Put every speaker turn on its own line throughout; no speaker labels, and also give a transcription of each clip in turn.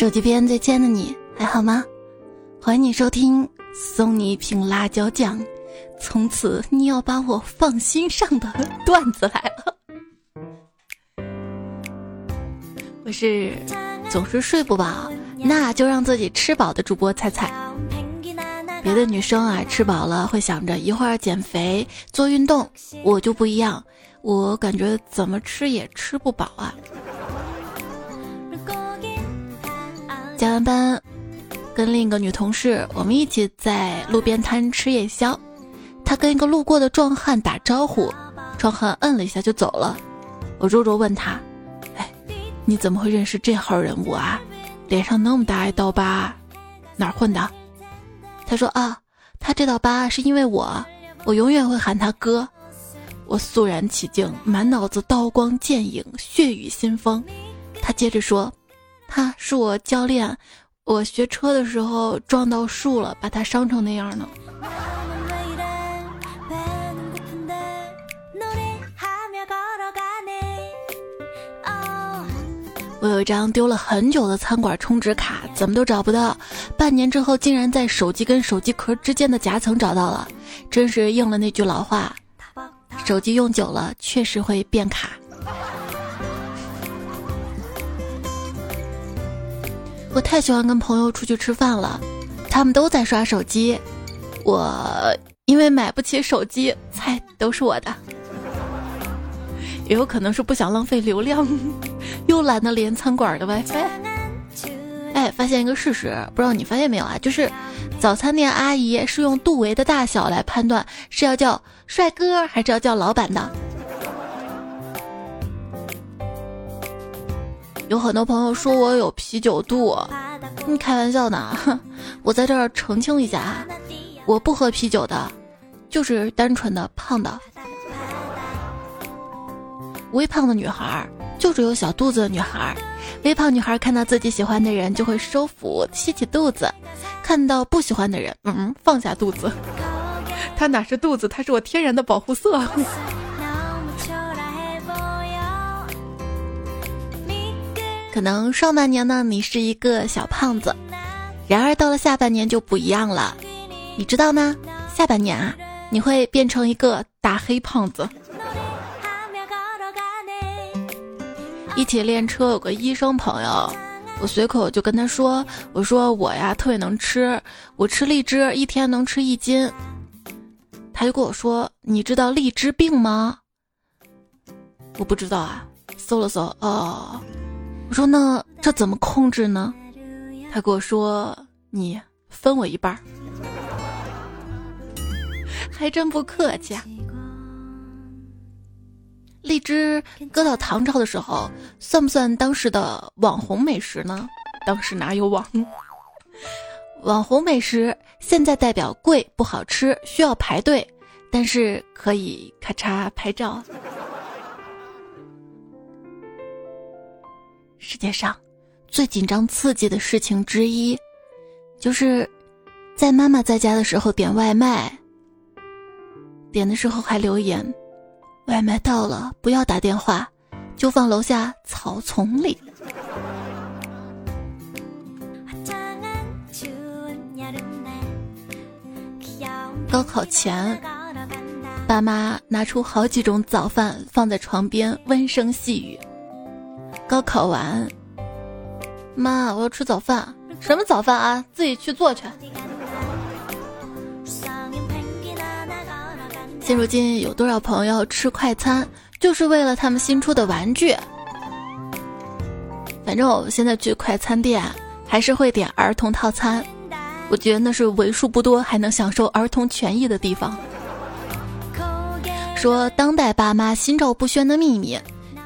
手机边最亲爱的你还好吗？欢迎你收听，送你一瓶辣椒酱，从此你要把我放心上的段子来了。我是总是睡不饱，那就让自己吃饱的主播菜菜。别的女生啊，吃饱了会想着一会儿减肥做运动，我就不一样，我感觉怎么吃也吃不饱啊。加完班，跟另一个女同事，我们一起在路边摊吃夜宵。她跟一个路过的壮汉打招呼，壮汉摁了一下就走了。我弱弱问他：“哎，你怎么会认识这号人物啊？脸上那么大一道疤，哪儿混的？”他说：“啊，他这道疤是因为我，我永远会喊他哥。”我肃然起敬，满脑子刀光剑影，血雨腥风。他接着说。他是我教练，我学车的时候撞到树了，把他伤成那样呢。我有一张丢了很久的餐馆充值卡，怎么都找不到，半年之后竟然在手机跟手机壳之间的夹层找到了，真是应了那句老话：手机用久了确实会变卡。我太喜欢跟朋友出去吃饭了，他们都在刷手机，我因为买不起手机，菜都是我的。也有可能是不想浪费流量，又懒得连餐馆的 WiFi。哎，发现一个事实，不知道你发现没有啊？就是早餐店阿姨是用肚围的大小来判断是要叫帅哥还是要叫老板的。有很多朋友说我有啤酒肚，你开玩笑呢？我在这儿澄清一下啊，我不喝啤酒的，就是单纯的胖的。微胖的女孩就是有小肚子的女孩，微胖女孩看到自己喜欢的人就会收腹吸起肚子，看到不喜欢的人，嗯，放下肚子。她哪是肚子，她是我天然的保护色。可能上半年呢，你是一个小胖子，然而到了下半年就不一样了，你知道吗？下半年啊，你会变成一个大黑胖子。一起练车有个医生朋友，我随口就跟他说：“我说我呀特别能吃，我吃荔枝一天能吃一斤。”他就跟我说：“你知道荔枝病吗？”我不知道啊，搜了搜，哦。我说那这怎么控制呢？他跟我说：“你分我一半儿。”还真不客气。啊。荔枝搁到唐朝的时候，算不算当时的网红美食呢？当时哪有网？网红美食现在代表贵不好吃，需要排队，但是可以咔嚓拍照。世界上最紧张刺激的事情之一，就是在妈妈在家的时候点外卖，点的时候还留言：“外卖到了，不要打电话，就放楼下草丛里。”高考前，爸妈拿出好几种早饭放在床边，温声细语。高考完，妈，我要吃早饭。什么早饭啊？自己去做去。现如今有多少朋友吃快餐，就是为了他们新出的玩具？反正我现在去快餐店，还是会点儿童套餐。我觉得那是为数不多还能享受儿童权益的地方。说当代爸妈心照不宣的秘密。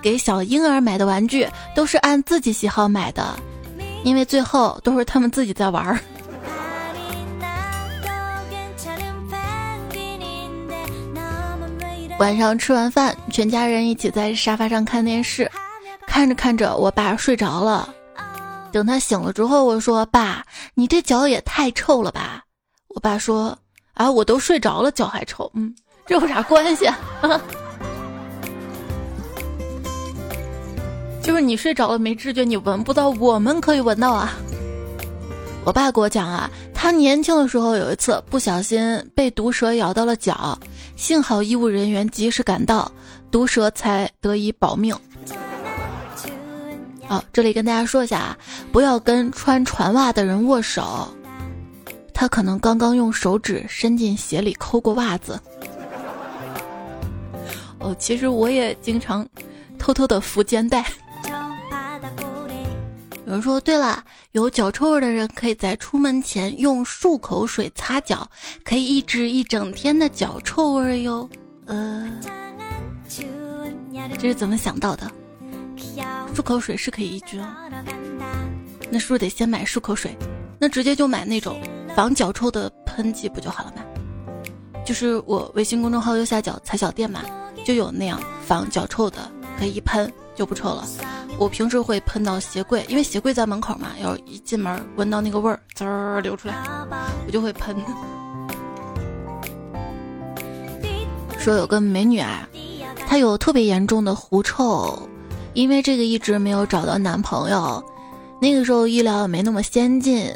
给小婴儿买的玩具都是按自己喜好买的，因为最后都是他们自己在玩儿。晚上吃完饭，全家人一起在沙发上看电视，看着看着，我爸睡着了。等他醒了之后，我说：“爸，你这脚也太臭了吧？”我爸说：“啊，我都睡着了，脚还臭。”嗯，这有啥关系？就是你睡着了没知觉，你闻不到，我们可以闻到啊。我爸给我讲啊，他年轻的时候有一次不小心被毒蛇咬到了脚，幸好医务人员及时赶到，毒蛇才得以保命。好，这里跟大家说一下啊，不要跟穿船袜的人握手，他可能刚刚用手指伸进鞋里抠过袜子。哦，其实我也经常偷偷的扶肩带。有人说，对了，有脚臭味的人可以在出门前用漱口水擦脚，可以抑制一整天的脚臭味哟。呃，这是怎么想到的？漱口水是可以抑菌，那是不是得先买漱口水？那直接就买那种防脚臭的喷剂不就好了吗？就是我微信公众号右下角踩小店嘛，就有那样防脚臭的，可以一喷就不臭了。我平时会喷到鞋柜，因为鞋柜在门口嘛，要一进门闻到那个味儿滋儿流出来，我就会喷。说有个美女啊，她有特别严重的狐臭，因为这个一直没有找到男朋友。那个时候医疗也没那么先进，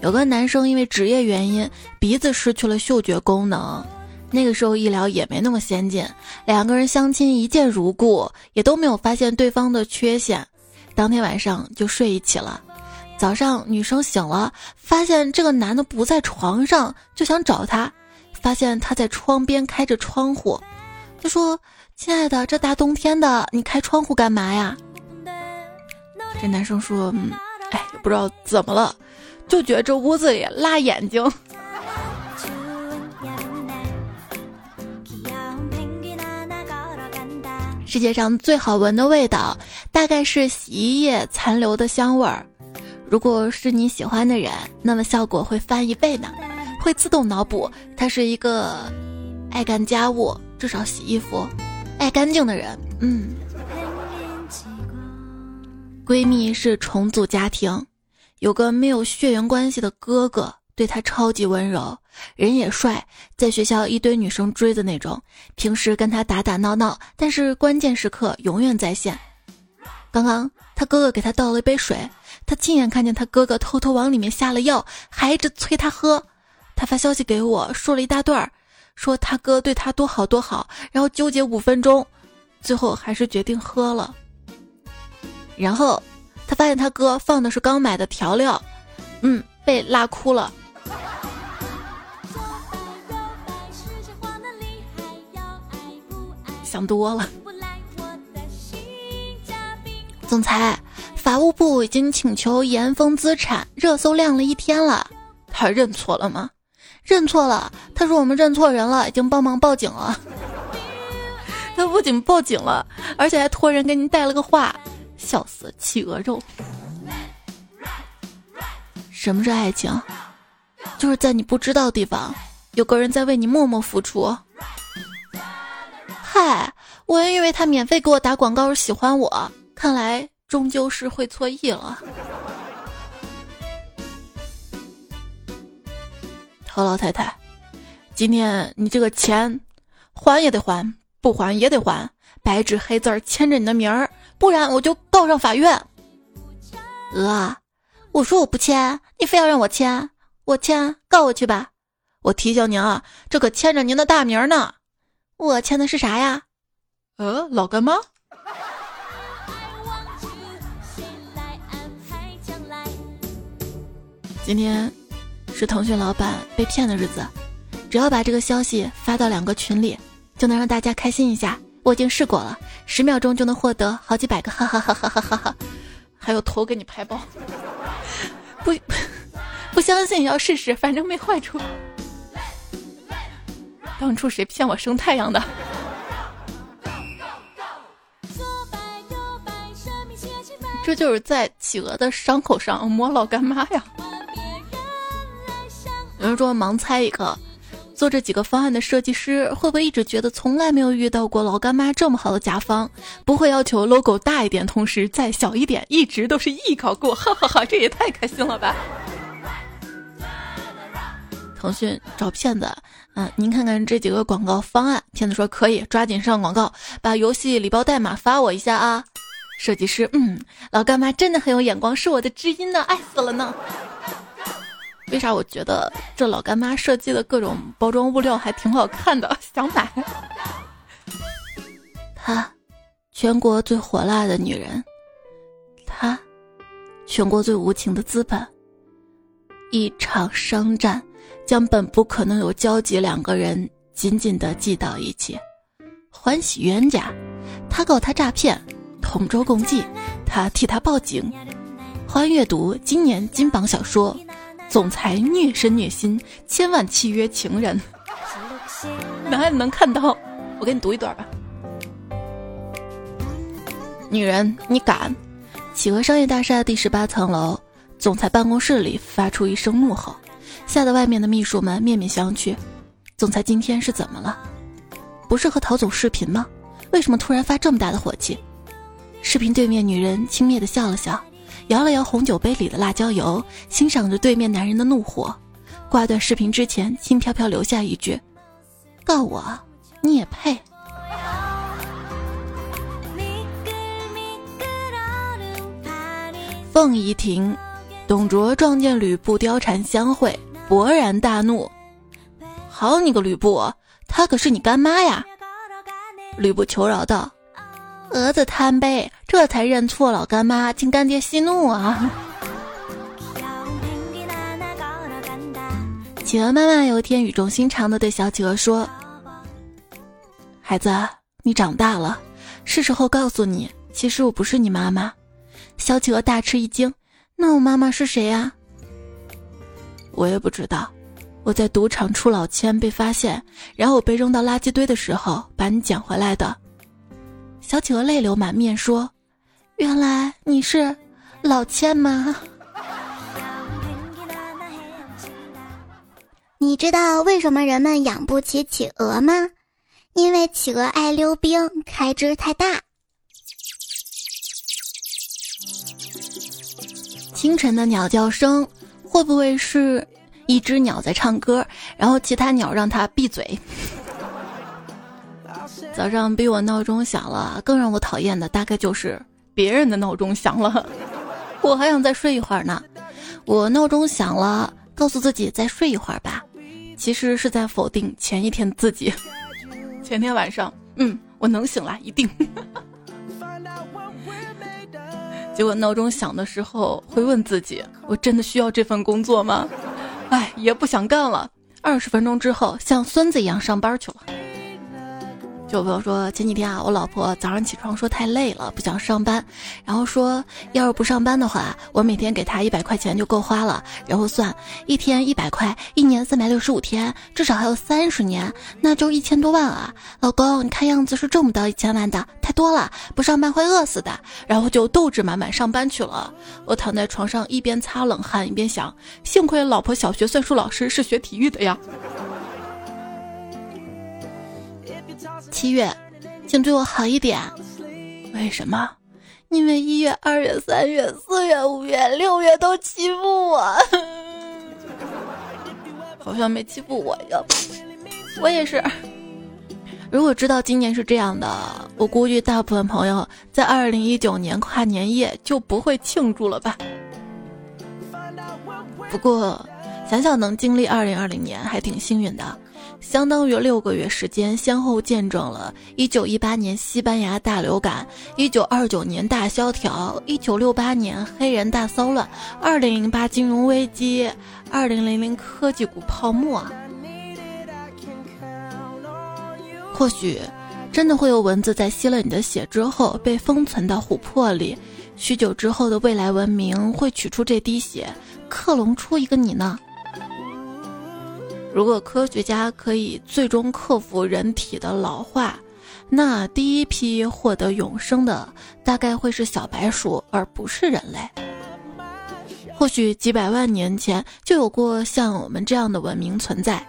有个男生因为职业原因鼻子失去了嗅觉功能。那个时候医疗也没那么先进，两个人相亲一见如故，也都没有发现对方的缺陷，当天晚上就睡一起了。早上女生醒了，发现这个男的不在床上，就想找他，发现他在窗边开着窗户，就说：“亲爱的，这大冬天的，你开窗户干嘛呀？”这男生说：“嗯，哎，不知道怎么了，就觉得这屋子里辣眼睛。”世界上最好闻的味道，大概是洗衣液残留的香味儿。如果是你喜欢的人，那么效果会翻一倍呢，会自动脑补他是一个爱干家务，至少洗衣服爱干净的人。嗯，闺蜜是重组家庭，有个没有血缘关系的哥哥。对她超级温柔，人也帅，在学校一堆女生追的那种。平时跟他打打闹闹，但是关键时刻永远在线。刚刚他哥哥给他倒了一杯水，他亲眼看见他哥哥偷偷往里面下了药，还一直催他喝。他发消息给我说了一大段，说他哥对他多好多好，然后纠结五分钟，最后还是决定喝了。然后他发现他哥放的是刚买的调料，嗯，被辣哭了。想多了。总裁，法务部已经请求严封资产，热搜亮了一天了。他认错了吗？认错了。他说我们认错人了，已经帮忙报警了。他不仅报警了，而且还托人给您带了个话，笑死，企鹅肉。什么是爱情？就是在你不知道的地方，有个人在为你默默付出。嗨，我以为他免费给我打广告是喜欢我，看来终究是会错意了。何老太太，今天你这个钱还也得还，不还也得还，白纸黑字签着你的名儿，不然我就告上法院。鹅，我说我不签，你非要让我签，我签，告我去吧。我提醒您啊，这可签着您的大名呢。我签的是啥呀？呃，老干妈。今天是腾讯老板被骗的日子，只要把这个消息发到两个群里，就能让大家开心一下。我已经试过了，十秒钟就能获得好几百个哈哈哈哈哈哈哈，还有头给你拍爆。不 不相信也要试试，反正没坏处。当初谁骗我生太阳的？这就是在企鹅的伤口上抹老干妈呀！有人说盲猜一个，做这几个方案的设计师会不会一直觉得从来没有遇到过老干妈这么好的甲方？不会要求 logo 大一点，同时再小一点，一直都是艺考过，哈哈哈！这也太开心了吧！腾讯找骗子。嗯，您看看这几个广告方案，骗子说可以，抓紧上广告，把游戏礼包代码发我一下啊！设计师，嗯，老干妈真的很有眼光，是我的知音呢，爱死了呢。为啥我觉得这老干妈设计的各种包装物料还挺好看的，想买。她，全国最火辣的女人。她，全国最无情的资本。一场商战，将本不可能有交集两个人紧紧的系到一起。欢喜冤家，他告他诈骗，同舟共济，他替他报警。欢阅读今年金榜小说。总裁虐身虐心，千万契约情人。男孩子能看到，我给你读一段吧。女人，你敢？企鹅商业大厦第十八层楼，总裁办公室里发出一声怒吼，吓得外面的秘书们面面相觑。总裁今天是怎么了？不是和陶总视频吗？为什么突然发这么大的火气？视频对面女人轻蔑的笑了笑。摇了摇红酒杯里的辣椒油，欣赏着对面男人的怒火。挂断视频之前，轻飘飘留下一句：“告我，你也配。”凤仪亭，董卓撞见吕布貂蝉相会，勃然大怒：“好你个吕布，她可是你干妈呀！”吕布求饶道。儿子贪杯，这才认错老干妈，请干爹息怒啊！企鹅妈妈有一天语重心长的对小企鹅说：“孩子，你长大了，是时候告诉你，其实我不是你妈妈。”小企鹅大吃一惊：“那我妈妈是谁呀？”我也不知道，我在赌场出老千被发现，然后我被扔到垃圾堆的时候把你捡回来的。小企鹅泪流满面说：“原来你是老千吗？
你知道为什么人们养不起企鹅吗？因为企鹅爱溜冰，开支太大。”
清晨的鸟叫声会不会是一只鸟在唱歌，然后其他鸟让它闭嘴？早上比我闹钟响了，更让我讨厌的大概就是别人的闹钟响了，我还想再睡一会儿呢。我闹钟响了，告诉自己再睡一会儿吧，其实是在否定前一天自己。前天晚上，嗯，我能醒来，一定。结果闹钟响的时候，会问自己：我真的需要这份工作吗？哎，也不想干了。二十分钟之后，像孙子一样上班去了。就比如说，前几天啊，我老婆早上起床说太累了，不想上班，然后说要是不上班的话，我每天给她一百块钱就够花了。然后算一天一百块，一年三百六十五天，至少还有三十年，那就一千多万啊！老公，你看样子是挣不到一千万的，太多了，不上班会饿死的。然后就斗志满满上班去了。我躺在床上一边擦冷汗一边想，幸亏老婆小学算术老师是学体育的呀。七月，请对我好一点。为什么？因为一月、二月、三月、四月、五月、六月都欺负我，好像没欺负我呀。我也是。如果知道今年是这样的，我估计大部分朋友在二零一九年跨年夜就不会庆祝了吧。不过，想想能经历二零二零年，还挺幸运的。相当于六个月时间，先后见证了1918年西班牙大流感、1929年大萧条、1968年黑人大骚乱、2008金融危机、2000科技股泡沫。或许，真的会有蚊子在吸了你的血之后被封存到琥珀里，许久之后的未来文明会取出这滴血，克隆出一个你呢？如果科学家可以最终克服人体的老化，那第一批获得永生的大概会是小白鼠，而不是人类。或许几百万年前就有过像我们这样的文明存在，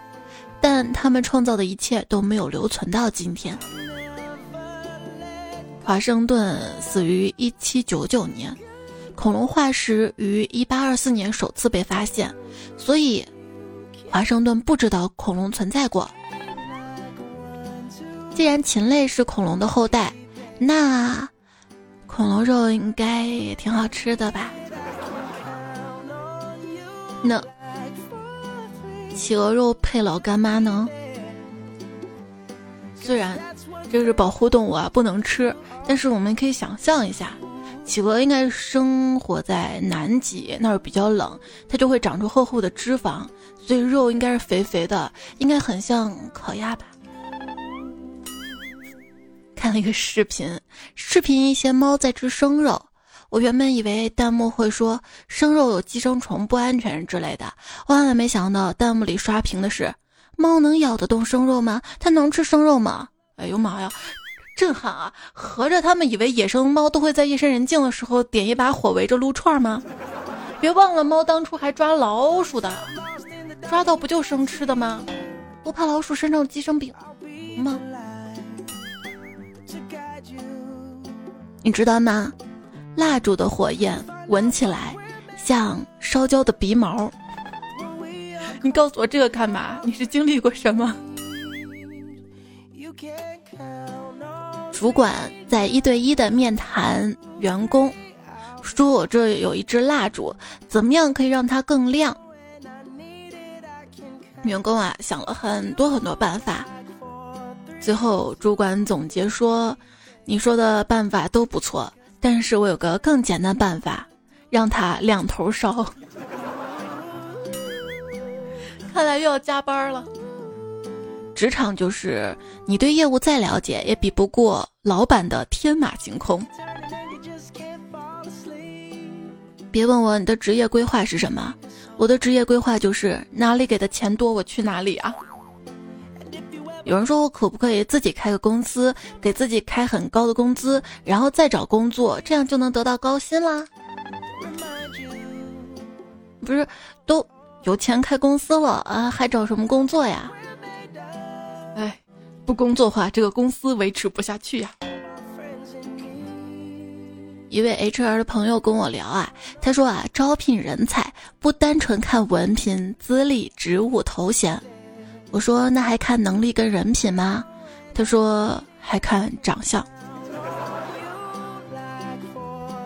但他们创造的一切都没有留存到今天。华盛顿死于一七九九年，恐龙化石于一八二四年首次被发现，所以。华盛顿不知道恐龙存在过。既然禽类是恐龙的后代，那恐龙肉应该也挺好吃的吧？那企鹅肉配老干妈呢？虽然这是保护动物啊，不能吃，但是我们可以想象一下，企鹅应该生活在南极，那儿比较冷，它就会长出厚厚的脂肪，所以肉应该是肥肥的，应该很像烤鸭吧。看了一个视频，视频一些猫在吃生肉。我原本以为弹幕会说生肉有寄生虫不安全之类的，万万没想到弹幕里刷屏的是：猫能咬得动生肉吗？它能吃生肉吗？哎呦妈呀，震撼啊！合着他们以为野生猫都会在夜深人静的时候点一把火围着撸串吗？别忘了，猫当初还抓老鼠的，抓到不就生吃的吗？不怕老鼠身上有寄生病吗？你知道吗？蜡烛的火焰闻起来像烧焦的鼻毛。你告诉我这个干嘛？你是经历过什么？主管在一对一的面谈员工，说我这有一支蜡烛，怎么样可以让它更亮？员工啊想了很多很多办法，最后主管总结说。你说的办法都不错，但是我有个更简单办法，让他两头烧。看来又要加班了。职场就是你对业务再了解，也比不过老板的天马行空。别问我你的职业规划是什么，我的职业规划就是哪里给的钱多，我去哪里啊。有人说我可不可以自己开个公司，给自己开很高的工资，然后再找工作，这样就能得到高薪啦？不是，都有钱开公司了啊，还找什么工作呀？哎，不工作的话，这个公司维持不下去呀。一位 HR 的朋友跟我聊啊，他说啊，招聘人才不单纯看文凭、资历、职务、头衔。我说那还看能力跟人品吗？他说还看长相。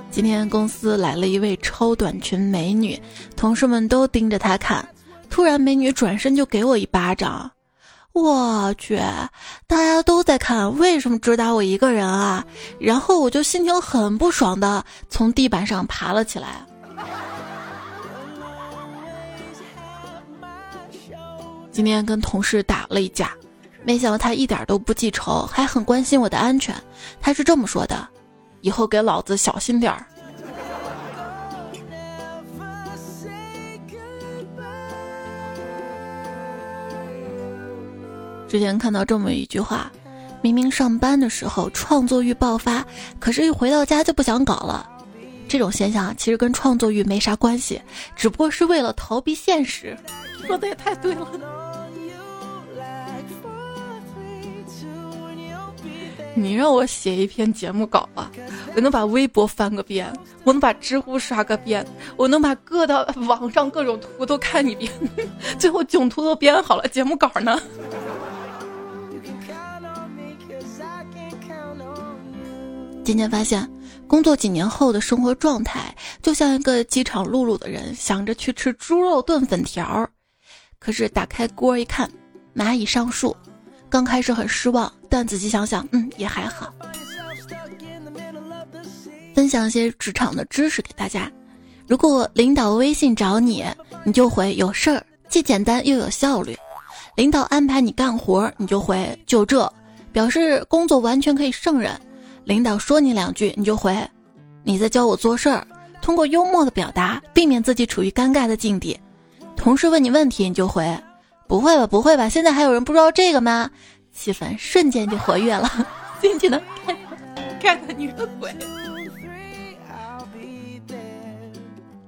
今天公司来了一位超短裙美女，同事们都盯着她看。突然，美女转身就给我一巴掌。我去，大家都在看，为什么只打我一个人啊？然后我就心情很不爽的从地板上爬了起来。今天跟同事打了一架，没想到他一点都不记仇，还很关心我的安全。他是这么说的：“以后给老子小心点儿。”之前看到这么一句话：明明上班的时候创作欲爆发，可是一回到家就不想搞了。这种现象其实跟创作欲没啥关系，只不过是为了逃避现实。说的也太对了。你让我写一篇节目稿啊，我能把微博翻个遍，我能把知乎刷个遍，我能把各的网上各种图都看一遍，最后囧图都编好了，节目稿呢？今天发现，工作几年后的生活状态，就像一个饥肠辘辘的人想着去吃猪肉炖粉条，可是打开锅一看，蚂蚁上树。刚开始很失望，但仔细想想，嗯，也还好。分享一些职场的知识给大家。如果领导微信找你，你就回有事儿，既简单又有效率。领导安排你干活，你就回就这，表示工作完全可以胜任。领导说你两句，你就回你在教我做事儿。通过幽默的表达，避免自己处于尴尬的境地。同事问你问题，你就回。不会吧，不会吧！现在还有人不知道这个吗？气氛瞬间就活跃了，进去能看看看你个鬼！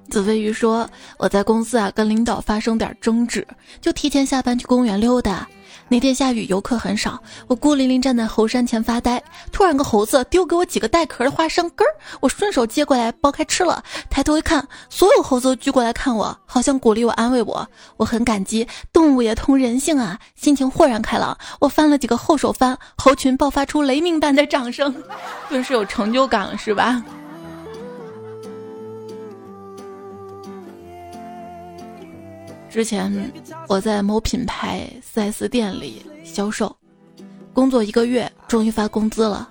子飞鱼说：“我在公司啊，跟领导发生点争执，就提前下班去公园溜达。那天下雨，游客很少，我孤零零站在猴山前发呆。突然，个猴子丢给我几个带壳的花生根儿，我顺手接过来剥开吃了。抬头一看，所有猴子都聚过来看我，好像鼓励我、安慰我。我很感激，动物也通人性啊，心情豁然开朗。我翻了几个后手翻，猴群爆发出雷鸣般的掌声，顿时有成就感了，是吧？之前我在某品牌 4S 店里销售，工作一个月，终于发工资了。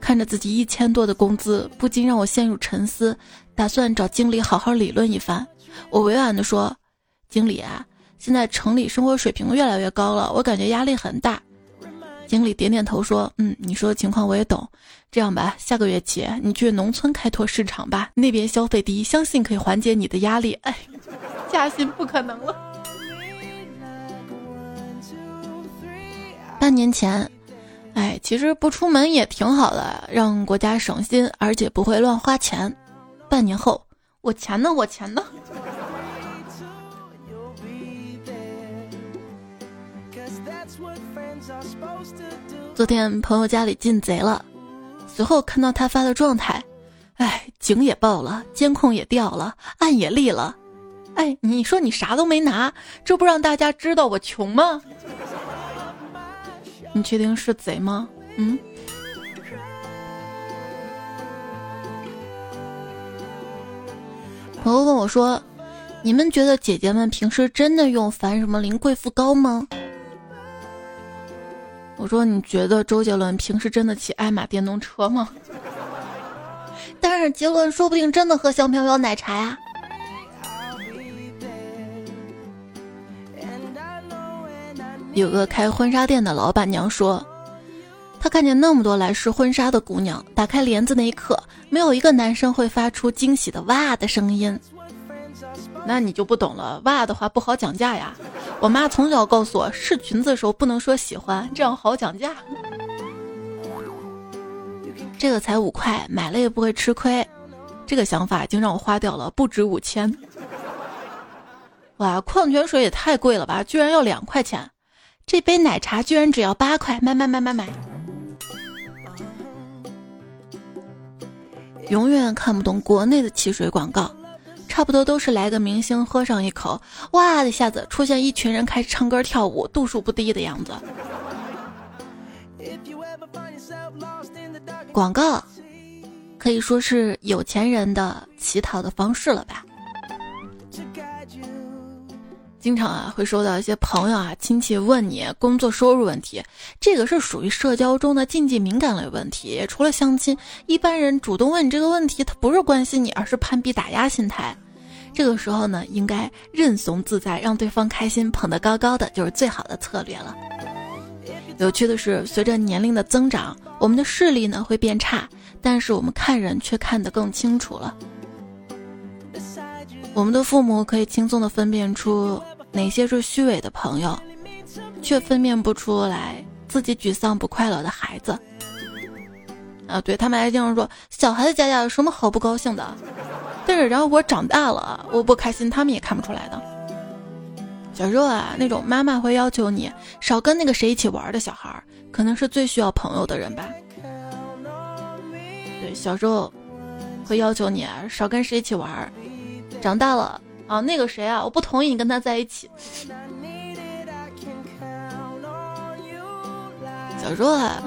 看着自己一千多的工资，不禁让我陷入沉思，打算找经理好好理论一番。我委婉地说：“经理啊，现在城里生活水平越来越高了，我感觉压力很大。”经理点点头说：“嗯，你说的情况我也懂。这样吧，下个月起你去农村开拓市场吧，那边消费低，相信可以缓解你的压力。”哎。加薪不可能了。半年前，哎，其实不出门也挺好的，让国家省心，而且不会乱花钱。半年后，我钱呢？我钱呢？昨天朋友家里进贼了，随后看到他发的状态，哎，警也报了，监控也调了，案也立了。哎，你说你啥都没拿，这不让大家知道我穷吗？你确定是贼吗？嗯。朋友问我说：“你们觉得姐姐们平时真的用凡什么林贵妇膏吗？”我说：“你觉得周杰伦平时真的骑爱玛电动车吗？”但是杰伦说不定真的喝香飘飘奶茶呀。有个开婚纱店的老板娘说，她看见那么多来试婚纱的姑娘，打开帘子那一刻，没有一个男生会发出惊喜的哇的声音。那你就不懂了，哇的话不好讲价呀。我妈从小告诉我，试裙子的时候不能说喜欢，这样好讲价。这个才五块，买了也不会吃亏。这个想法已经让我花掉了不止五千。哇，矿泉水也太贵了吧，居然要两块钱。这杯奶茶居然只要八块，买买买买买！永远看不懂国内的汽水广告，差不多都是来个明星喝上一口，哇的一下子出现一群人开始唱歌跳舞，度数不低的样子。广告可以说是有钱人的乞讨的方式了吧？经常啊，会收到一些朋友啊、亲戚问你工作收入问题，这个是属于社交中的禁忌敏感类问题。除了相亲，一般人主动问你这个问题，他不是关心你，而是攀比打压心态。这个时候呢，应该认怂自在，让对方开心，捧得高高的，就是最好的策略了。有趣的是，随着年龄的增长，我们的视力呢会变差，但是我们看人却看得更清楚了。我们的父母可以轻松地分辨出哪些是虚伪的朋友，却分辨不出来自己沮丧不快乐的孩子。啊，对他们还经常说小孩子家家有什么好不高兴的，但是然后我长大了，我不开心，他们也看不出来的。小时候啊，那种妈妈会要求你少跟那个谁一起玩的小孩，可能是最需要朋友的人吧。对，小时候会要求你少跟谁一起玩。长大了啊，那个谁啊，我不同意你跟他在一起。小时候啊，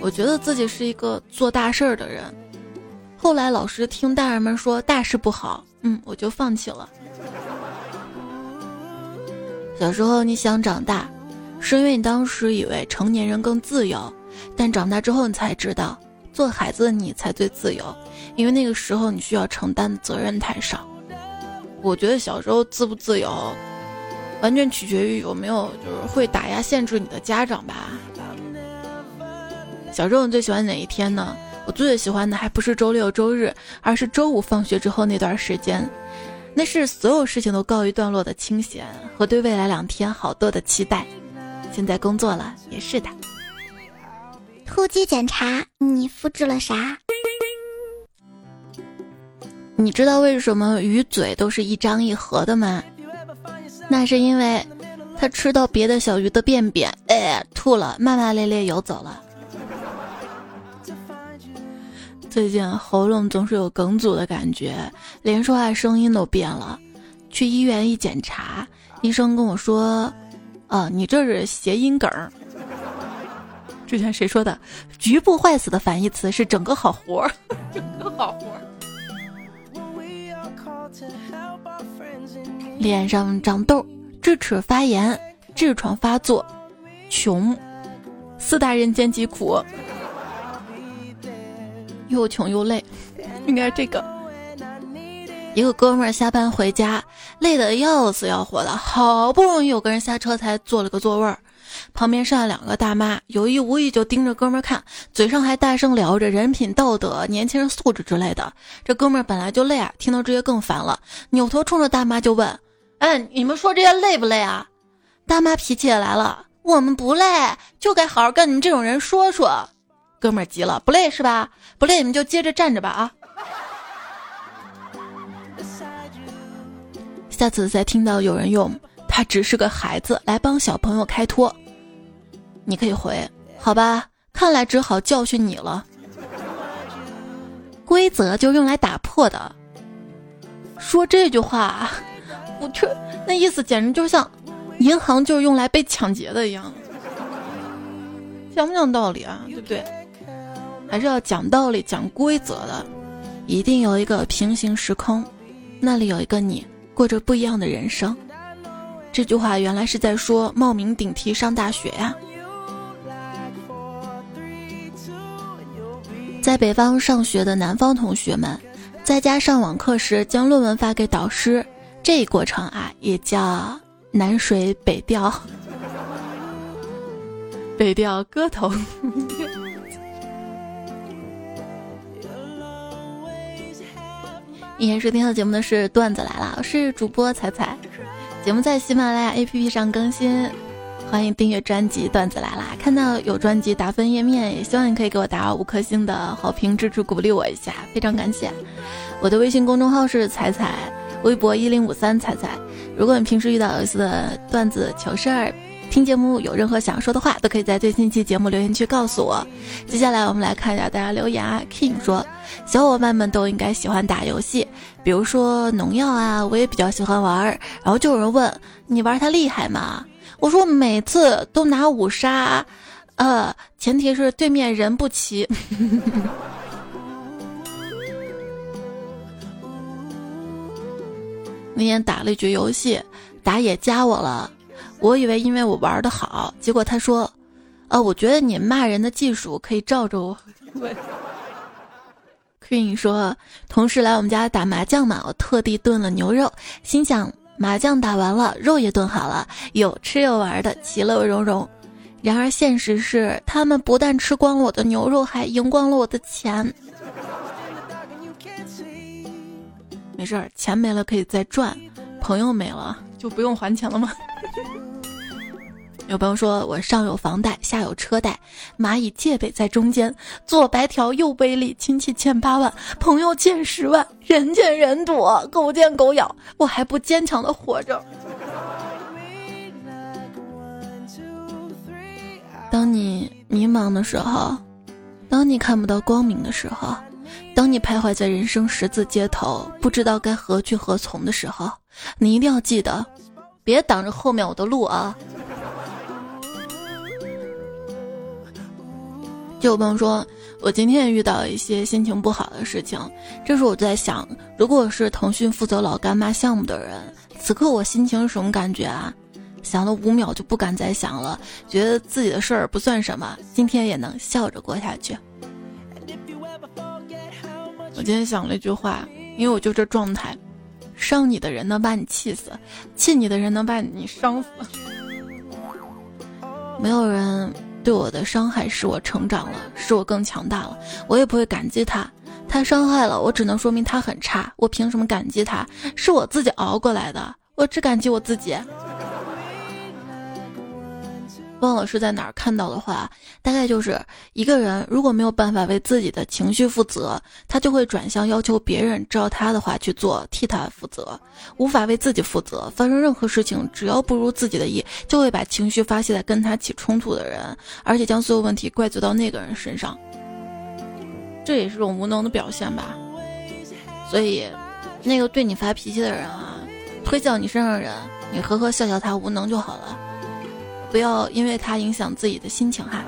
我觉得自己是一个做大事儿的人。后来老师听大人们说大事不好，嗯，我就放弃了。小时候你想长大，是因为你当时以为成年人更自由，但长大之后你才知道，做孩子的你才最自由，因为那个时候你需要承担的责任太少。我觉得小时候自不自由，完全取决于有没有就是会打压限制你的家长吧。小时候你最喜欢哪一天呢？我最喜欢的还不是周六周日，而是周五放学之后那段时间，那是所有事情都告一段落的清闲和对未来两天好多的期待。现在工作了也是的。
突击检查，你复制了啥？
你知道为什么鱼嘴都是一张一合的吗？那是因为它吃到别的小鱼的便便，哎，吐了，骂骂咧咧游走了。最近喉咙总是有梗阻的感觉，连说话声音都变了。去医院一检查，医生跟我说：“啊，你这是谐音梗。”之前谁说的？局部坏死的反义词是整个好活儿，整个好活儿。脸上长痘，智齿发炎，痔疮发作，穷，四大人间疾苦。又穷又累，应该这个。一个哥们儿下班回家，累得要死要活的，好不容易有个人下车才坐了个座位儿，旁边上来两个大妈，有意无意就盯着哥们儿看，嘴上还大声聊着人品、道德、年轻人素质之类的。这哥们儿本来就累啊，听到这些更烦了，扭头冲着大妈就问：“哎，你们说这些累不累啊？”大妈脾气也来了：“我们不累，就该好好跟你们这种人说说。”哥们儿急了：“不累是吧？不累你们就接着站着吧啊！”下次再听到有人用“他只是个孩子”来帮小朋友开脱，你可以回：“好吧，看来只好教训你了。”规则就用来打破的。说这句话，我去，那意思简直就像银行就是用来被抢劫的一样，讲不讲道理啊？对不对？还是要讲道理、讲规则的。一定有一个平行时空，那里有一个你，过着不一样的人生。这句话原来是在说冒名顶替上大学呀。在北方上学的南方同学们，在家上网课时将论文发给导师，这一过程啊，也叫南水北调。北调歌头。今天收听到节目的是段子来了，我是主播彩彩，节目在喜马拉雅 APP 上更新，欢迎订阅专辑《段子来了》。看到有专辑打分页面，也希望你可以给我打五颗星的好评支持鼓励我一下，非常感谢。我的微信公众号是彩彩，微博一零五三彩彩。如果你平时遇到有意思的段子糗事儿，听节目有任何想说的话，都可以在最新期节目留言区告诉我。接下来我们来看一下大家留言啊。King 说，小伙伴们都应该喜欢打游戏，比如说农药啊，我也比较喜欢玩儿。然后就有人问你玩它厉害吗？我说每次都拿五杀，呃，前提是对面人不齐。那天打了一局游戏，打野加我了。我以为因为我玩的好，结果他说：“呃，我觉得你骂人的技术可以罩着我。”Queen 说：“同事来我们家打麻将嘛，我特地炖了牛肉，心想麻将打完了，肉也炖好了，有吃有玩的，其乐融融。然而现实是，他们不但吃光了我的牛肉，还赢光了我的钱。没事儿，钱没了可以再赚，朋友没了就不用还钱了吗？”有朋友说我上有房贷，下有车贷，蚂蚁借呗在中间，左白条右背离，亲戚欠八万，朋友欠十万，人见人躲，狗见狗咬，我还不坚强的活着。当你迷茫的时候，当你看不到光明的时候，当你徘徊在人生十字街头，不知道该何去何从的时候，你一定要记得，别挡着后面我的路啊！就有朋友说，我今天也遇到一些心情不好的事情。这时我在想，如果我是腾讯负责老干妈项目的人，此刻我心情是什么感觉啊？想了五秒就不敢再想了，觉得自己的事儿不算什么，今天也能笑着过下去。我今天想了一句话，因为我就这状态，伤你的人能把你气死，气你的人能把你伤死。没有人。对我的伤害使我成长了，使我更强大了。我也不会感激他，他伤害了我，只能说明他很差。我凭什么感激他？是我自己熬过来的，我只感激我自己。忘了是在哪儿看到的话，大概就是一个人如果没有办法为自己的情绪负责，他就会转向要求别人照他的话去做，替他负责；无法为自己负责，发生任何事情只要不如自己的意，就会把情绪发泄在跟他起冲突的人，而且将所有问题怪罪到那个人身上。这也是种无能的表现吧。所以，那个对你发脾气的人啊，推向你身上的人，你呵呵笑笑他无能就好了。不要因为他影响自己的心情哈。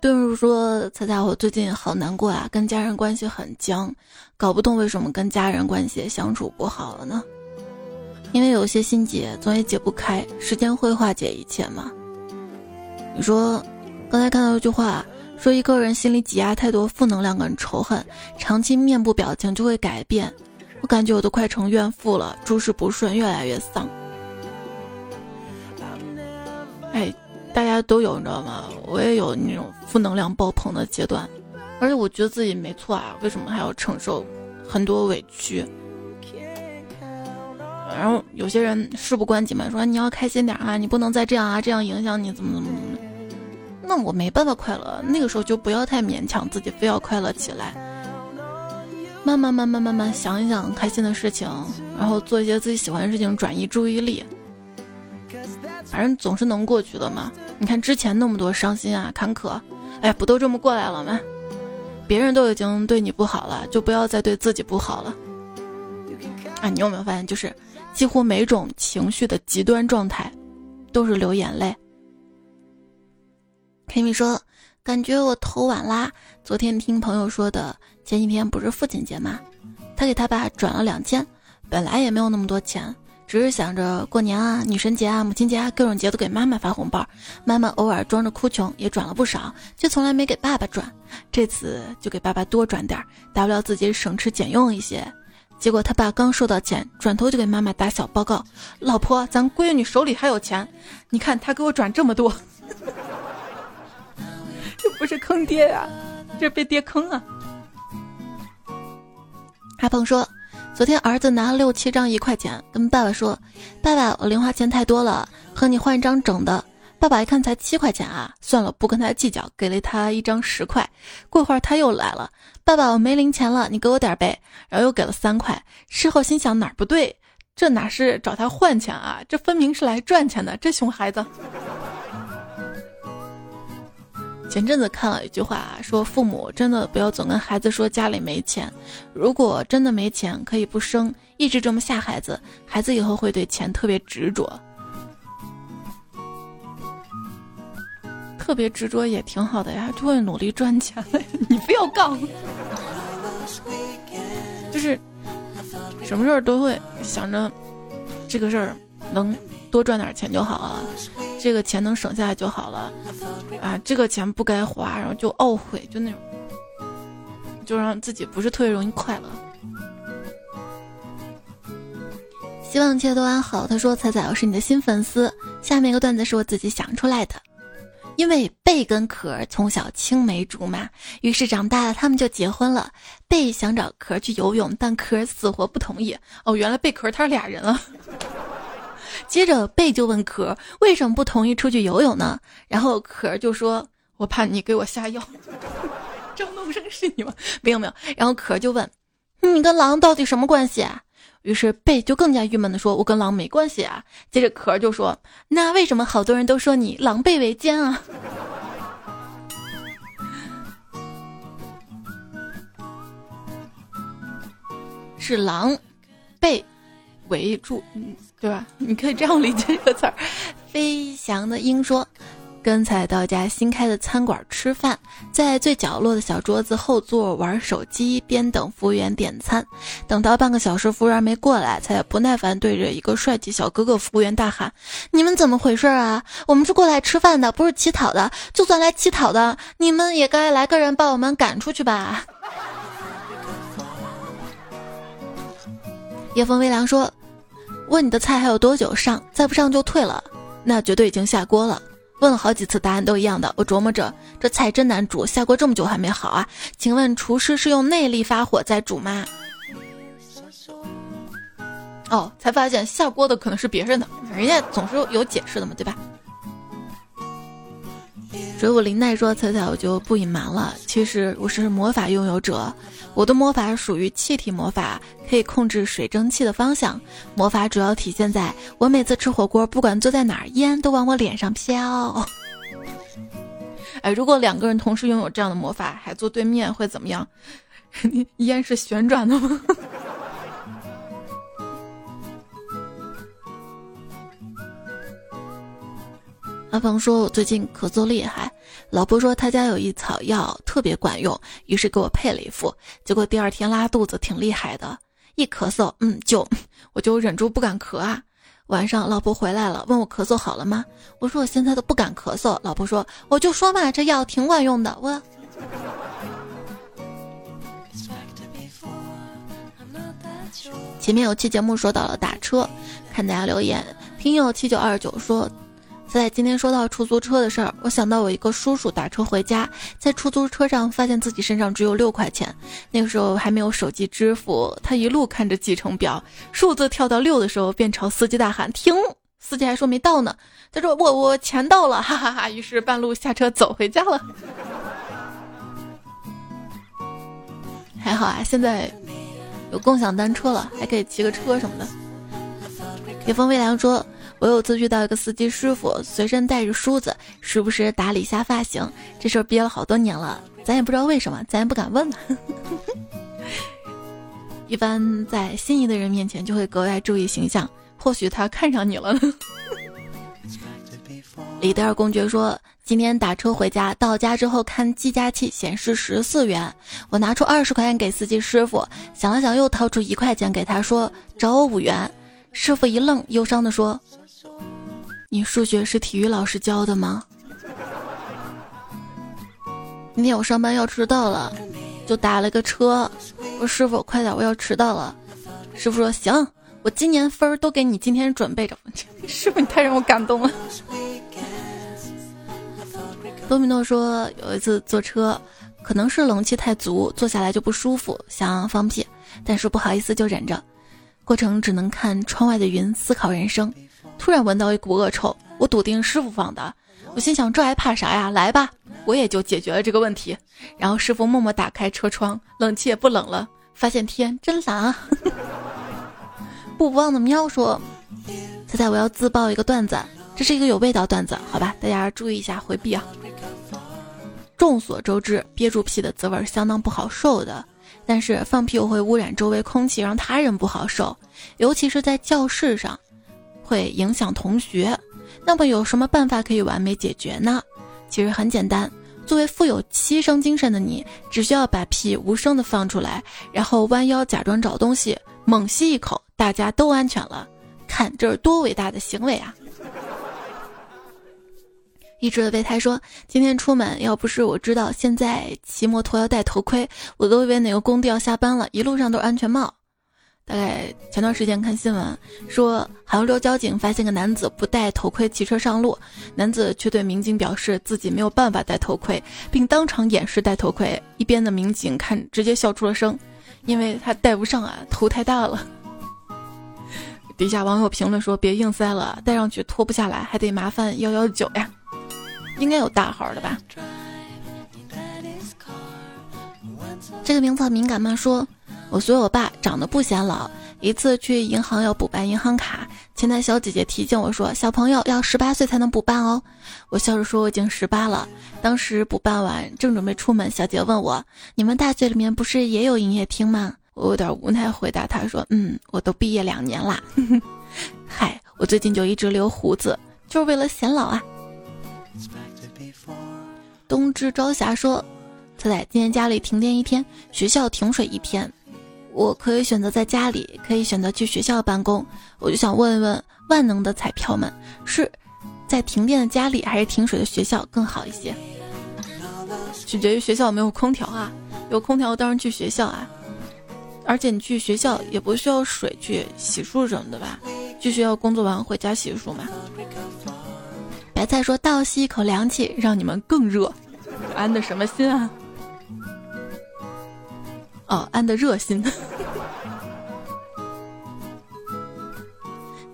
顿如说：“彩彩，我最近好难过啊，跟家人关系很僵，搞不懂为什么跟家人关系相处不好了呢？因为有些心结总也解不开，时间会化解一切嘛。”你说，刚才看到一句话，说一个人心里挤压太多负能量跟仇恨，长期面部表情就会改变。我感觉我都快成怨妇了，诸事不顺，越来越丧。哎，大家都有，你知道吗？我也有那种负能量爆棚的阶段，而且我觉得自己没错啊，为什么还要承受很多委屈？然后有些人事不关己嘛，说你要开心点啊，你不能再这样啊，这样影响你怎么怎么怎么。那我没办法快乐，那个时候就不要太勉强自己，非要快乐起来。慢慢慢慢慢慢想一想开心的事情，然后做一些自己喜欢的事情，转移注意力。反正总是能过去的嘛。你看之前那么多伤心啊、坎坷，哎，不都这么过来了吗？别人都已经对你不好了，就不要再对自己不好了。啊，你有没有发现，就是几乎每种情绪的极端状态，都是流眼泪。k i m i 说，感觉我头晚啦。昨天听朋友说的，前几天不是父亲节吗？他给他爸转了两千，本来也没有那么多钱。只是想着过年啊、女神节啊、母亲节啊，各种节都给妈妈发红包。妈妈偶尔装着哭穷，也转了不少，却从来没给爸爸转。这次就给爸爸多转点，大不了自己省吃俭用一些。结果他爸刚收到钱，转头就给妈妈打小报告：“老婆，咱闺女手里还有钱，你看他给我转这么多，这不是坑爹呀，这被爹坑啊！”阿鹏说。昨天儿子拿了六七张一块钱，跟爸爸说：“爸爸，我零花钱太多了，和你换一张整的。”爸爸一看才七块钱啊，算了，不跟他计较，给了他一张十块。过会儿他又来了：“爸爸，我没零钱了，你给我点呗。”然后又给了三块。事后心想哪儿不对，这哪是找他换钱啊，这分明是来赚钱的，这熊孩子。前阵子看了一句话，说父母真的不要总跟孩子说家里没钱，如果真的没钱，可以不生，一直这么吓孩子，孩子以后会对钱特别执着。特别执着也挺好的呀，就会努力赚钱。你不要杠，就是什么事儿都会想着这个事儿能多赚点钱就好了。这个钱能省下来就好了，啊，这个钱不该花，然后就懊悔，就那种，就让自己不是特别容易快乐。希望一切都安好。他说：“彩彩，我是你的新粉丝。下面一个段子是我自己想出来的。因为贝跟壳从小青梅竹马，于是长大了他们就结婚了。贝想找壳去游泳，但壳死活不同意。哦，原来贝壳他是俩人啊。”接着贝就问壳为什么不同意出去游泳呢？然后壳就说：“我怕你给我下药。”张东升是你吗？没有没有。然后壳就问：“你跟狼到底什么关系啊？”于是贝就更加郁闷的说：“我跟狼没关系啊。”接着壳就说：“那为什么好多人都说你狼狈为奸啊？”是狼狈围住。对吧？你可以这样理解这个词儿。飞翔的鹰说：“刚才到家新开的餐馆吃饭，在最角落的小桌子后座玩手机，边等服务员点餐。等到半个小时，服务员没过来，才不耐烦对着一个帅气小哥哥服务员大喊：‘你们怎么回事啊？我们是过来吃饭的，不是乞讨的。就算来乞讨的，你们也该来个人把我们赶出去吧。’”夜风微凉说。问你的菜还有多久上？再不上就退了，那绝对已经下锅了。问了好几次，答案都一样的。我琢磨着，这菜真难煮，下锅这么久还没好啊？请问厨师是用内力发火在煮吗？哦，才发现下锅的可能是别人的，人家总是有解释的嘛，对吧？水舞林奈说：“彩彩，我就不隐瞒了，其实我是魔法拥有者。我的魔法属于气体魔法，可以控制水蒸气的方向。魔法主要体现在我每次吃火锅，不管坐在哪儿，烟都往我脸上飘。哎，如果两个人同时拥有这样的魔法，还坐对面，会怎么样？烟是旋转的吗？”阿鹏说：“我最近咳嗽厉害，老婆说他家有一草药特别管用，于是给我配了一副。结果第二天拉肚子挺厉害的，一咳嗽，嗯，就我就忍住不敢咳啊。晚上老婆回来了，问我咳嗽好了吗？我说我现在都不敢咳嗽。老婆说我就说嘛，这药挺管用的。我前面有期节目说到了打车，看大家留言，听友七九二九说。”在今天说到出租车的事儿，我想到我一个叔叔打车回家，在出租车上发现自己身上只有六块钱。那个时候还没有手机支付，他一路看着计程表，数字跳到六的时候，便朝司机大喊停。司机还说没到呢，他说我我钱到了，哈哈哈。于是半路下车走回家了。还好啊，现在有共享单车了，还可以骑个车什么的。野风微凉说。我有次遇到一个司机师傅，随身带着梳子，时不时打理一下发型。这事儿憋了好多年了，咱也不知道为什么，咱也不敢问。一般在心仪的人面前就会格外注意形象，或许他看上你了。李德尔公爵说：“今天打车回家，到家之后看计价器显示十四元，我拿出二十块钱给司机师傅，想了想又掏出一块钱给他说找我五元。师傅一愣，忧伤地说。”你数学是体育老师教的吗？今天我上班要迟到了，就打了个车。我说师傅，快点，我要迟到了。师傅说行，我今年分儿都给你今天准备着。师傅，你太让我感动了。多米诺说有一次坐车，可能是冷气太足，坐下来就不舒服，想放屁，但是不好意思就忍着，过程只能看窗外的云，思考人生。突然闻到一股恶臭，我笃定师傅放的。我心想，这还怕啥呀？来吧，我也就解决了这个问题。然后师傅默默打开车窗，冷气也不冷了，发现天真蓝啊。不不忘的喵说：“猜猜我要自爆一个段子，这是一个有味道段子，好吧？大家注意一下回避啊。”众所周知，憋住屁的滋味相当不好受的，但是放屁又会污染周围空气，让他人不好受，尤其是在教室上。会影响同学，那么有什么办法可以完美解决呢？其实很简单，作为富有牺牲精神的你，只需要把屁无声的放出来，然后弯腰假装找东西，猛吸一口，大家都安全了。看这是多伟大的行为啊！一直的备胎说，今天出门要不是我知道现在骑摩托要戴头盔，我都以为哪个工地要下班了，一路上都是安全帽。大概前段时间看新闻说，杭州交警发现个男子不戴头盔骑车上路，男子却对民警表示自己没有办法戴头盔，并当场演示戴头盔。一边的民警看直接笑出了声，因为他戴不上啊，头太大了。底下网友评论说：“别硬塞了，戴上去脱不下来，还得麻烦幺幺九呀。”应该有大号的吧？这个名字敏感吗？说。我随我爸长得不显老，一次去银行要补办银行卡，前台小姐姐提醒我说：“小朋友要十八岁才能补办哦。”我笑着说：“我已经十八了。”当时补办完，正准备出门，小姐问我：“你们大学里面不是也有营业厅吗？”我有点无奈回答她说：“嗯，我都毕业两年啦。”嗨，我最近就一直留胡子，就是为了显老啊。冬至朝霞说：“猜猜今天家里停电一天，学校停水一天。”我可以选择在家里，可以选择去学校办公。我就想问问万能的彩票们，是在停电的家里还是停水的学校更好一些？取决于学校有没有空调啊，有空调当然去学校啊。而且你去学校也不需要水去洗漱什么的吧？去学校工作完回家洗漱嘛。白菜说倒吸一口凉气，让你们更热，安的什么心啊？哦，安的热心。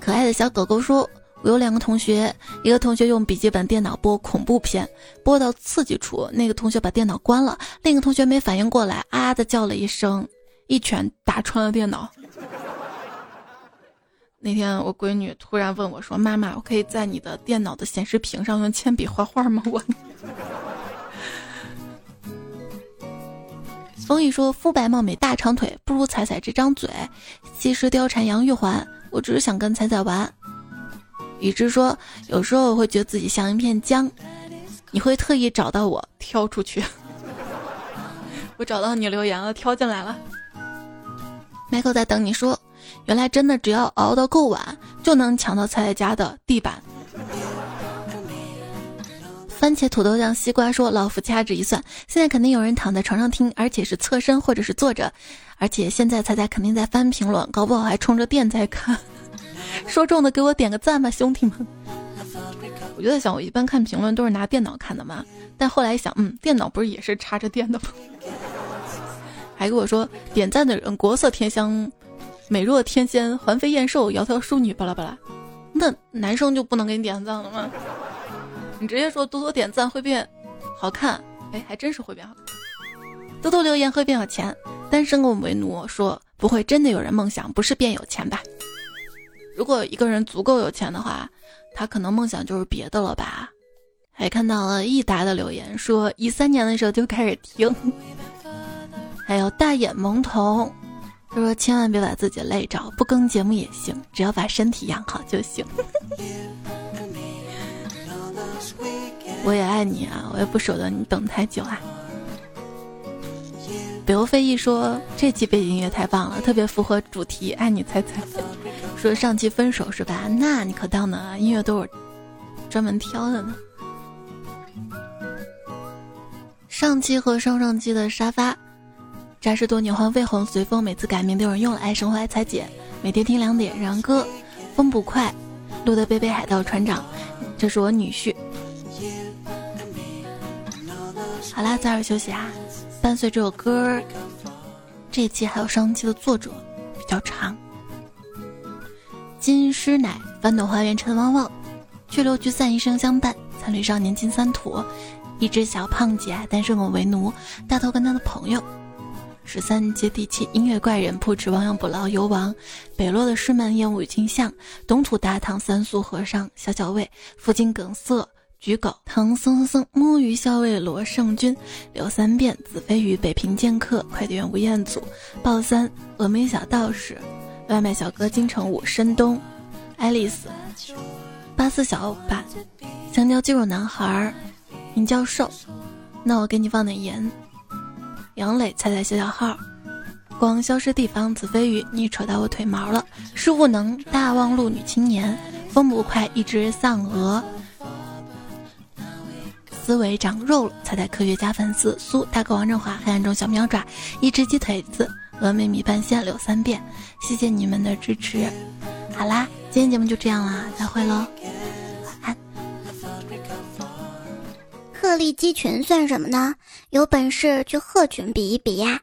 可爱的小狗狗说：“我有两个同学，一个同学用笔记本电脑播恐怖片，播到刺激处，那个同学把电脑关了，另一个同学没反应过来，啊的叫了一声，一拳打穿了电脑。”那天我闺女突然问我说：“妈妈，我可以在你的电脑的显示屏上用铅笔画画吗？”我。风一说：“肤白貌美大长腿，不如彩彩这张嘴。”其实貂蝉杨玉环，我只是想跟彩彩玩。雨之说：“有时候我会觉得自己像一片姜，你会特意找到我挑出去。我找到你留言了，挑进来了。Michael 在等你说，原来真的只要熬到够晚，就能抢到彩彩家的地板。”番茄、土豆酱、西瓜说：“老夫掐指一算，现在肯定有人躺在床上听，而且是侧身或者是坐着，而且现在猜猜肯定在翻评论，搞不好还充着电在看。说中的给我点个赞吧，兄弟们！我就在想，我一般看评论都是拿电脑看的嘛，但后来想，嗯，电脑不是也是插着电的吗？还跟我说点赞的人国色天香，美若天仙，环肥燕瘦，窈窕淑女，巴拉巴拉。那男生就不能给你点赞了吗？”你直接说多多点赞会变好看，哎，还真是会变好看。多多留言会变有钱，单身狗为奴说不会，真的有人梦想不是变有钱吧？如果一个人足够有钱的话，他可能梦想就是别的了吧？还看到了益达的留言说一三年的时候就开始听，还有大眼萌童，他说千万别把自己累着，不更节目也行，只要把身体养好就行。我也爱你啊，我也不舍得你等太久啊。北欧飞翼说这期背景音乐太棒了，特别符合主题，爱你猜猜。说上期分手是吧？那你可当呢，音乐都是专门挑的呢。上期和上上期的沙发，扎实多年换绯红随风，每次改名都有人用了。爱生活爱彩姐，每天听两点，然哥，风不快，路德贝贝海盗船长，这是我女婿。好啦，早点休息啊！伴随这首歌，这一期还有上期的作者比较长。金师奶翻斗花园陈汪汪，去留聚散一生相伴，残旅少年金三土，一只小胖姐单身狗为奴，大头跟他的朋友，十三接地气音乐怪人，不止亡羊补牢游王，北落的师门烟雾金像，东土大唐三苏和尚小小卫，附近梗塞。举狗，唐僧僧，摸鱼校尉罗胜军，刘三变，子非鱼，北平剑客，快递员吴彦祖，豹三，峨眉小道士，外卖小哥金城武，申东，爱丽丝，八四小欧巴，香蕉肌肉男孩，林教授，那我给你放点盐。杨磊，猜猜小小号，光消失地方，子非鱼，你扯到我腿毛了。师傅能，大望路女青年，风不快，一只丧鹅。思维长肉了，猜猜科学家粉丝苏大哥王振华，黑暗中小喵爪，一只鸡腿子，峨眉米半仙柳三遍，谢谢你们的支持。好啦，今天节目就这样啦，再会喽，晚安。
鹤立鸡群算什么呢？有本事去鹤群比一比呀！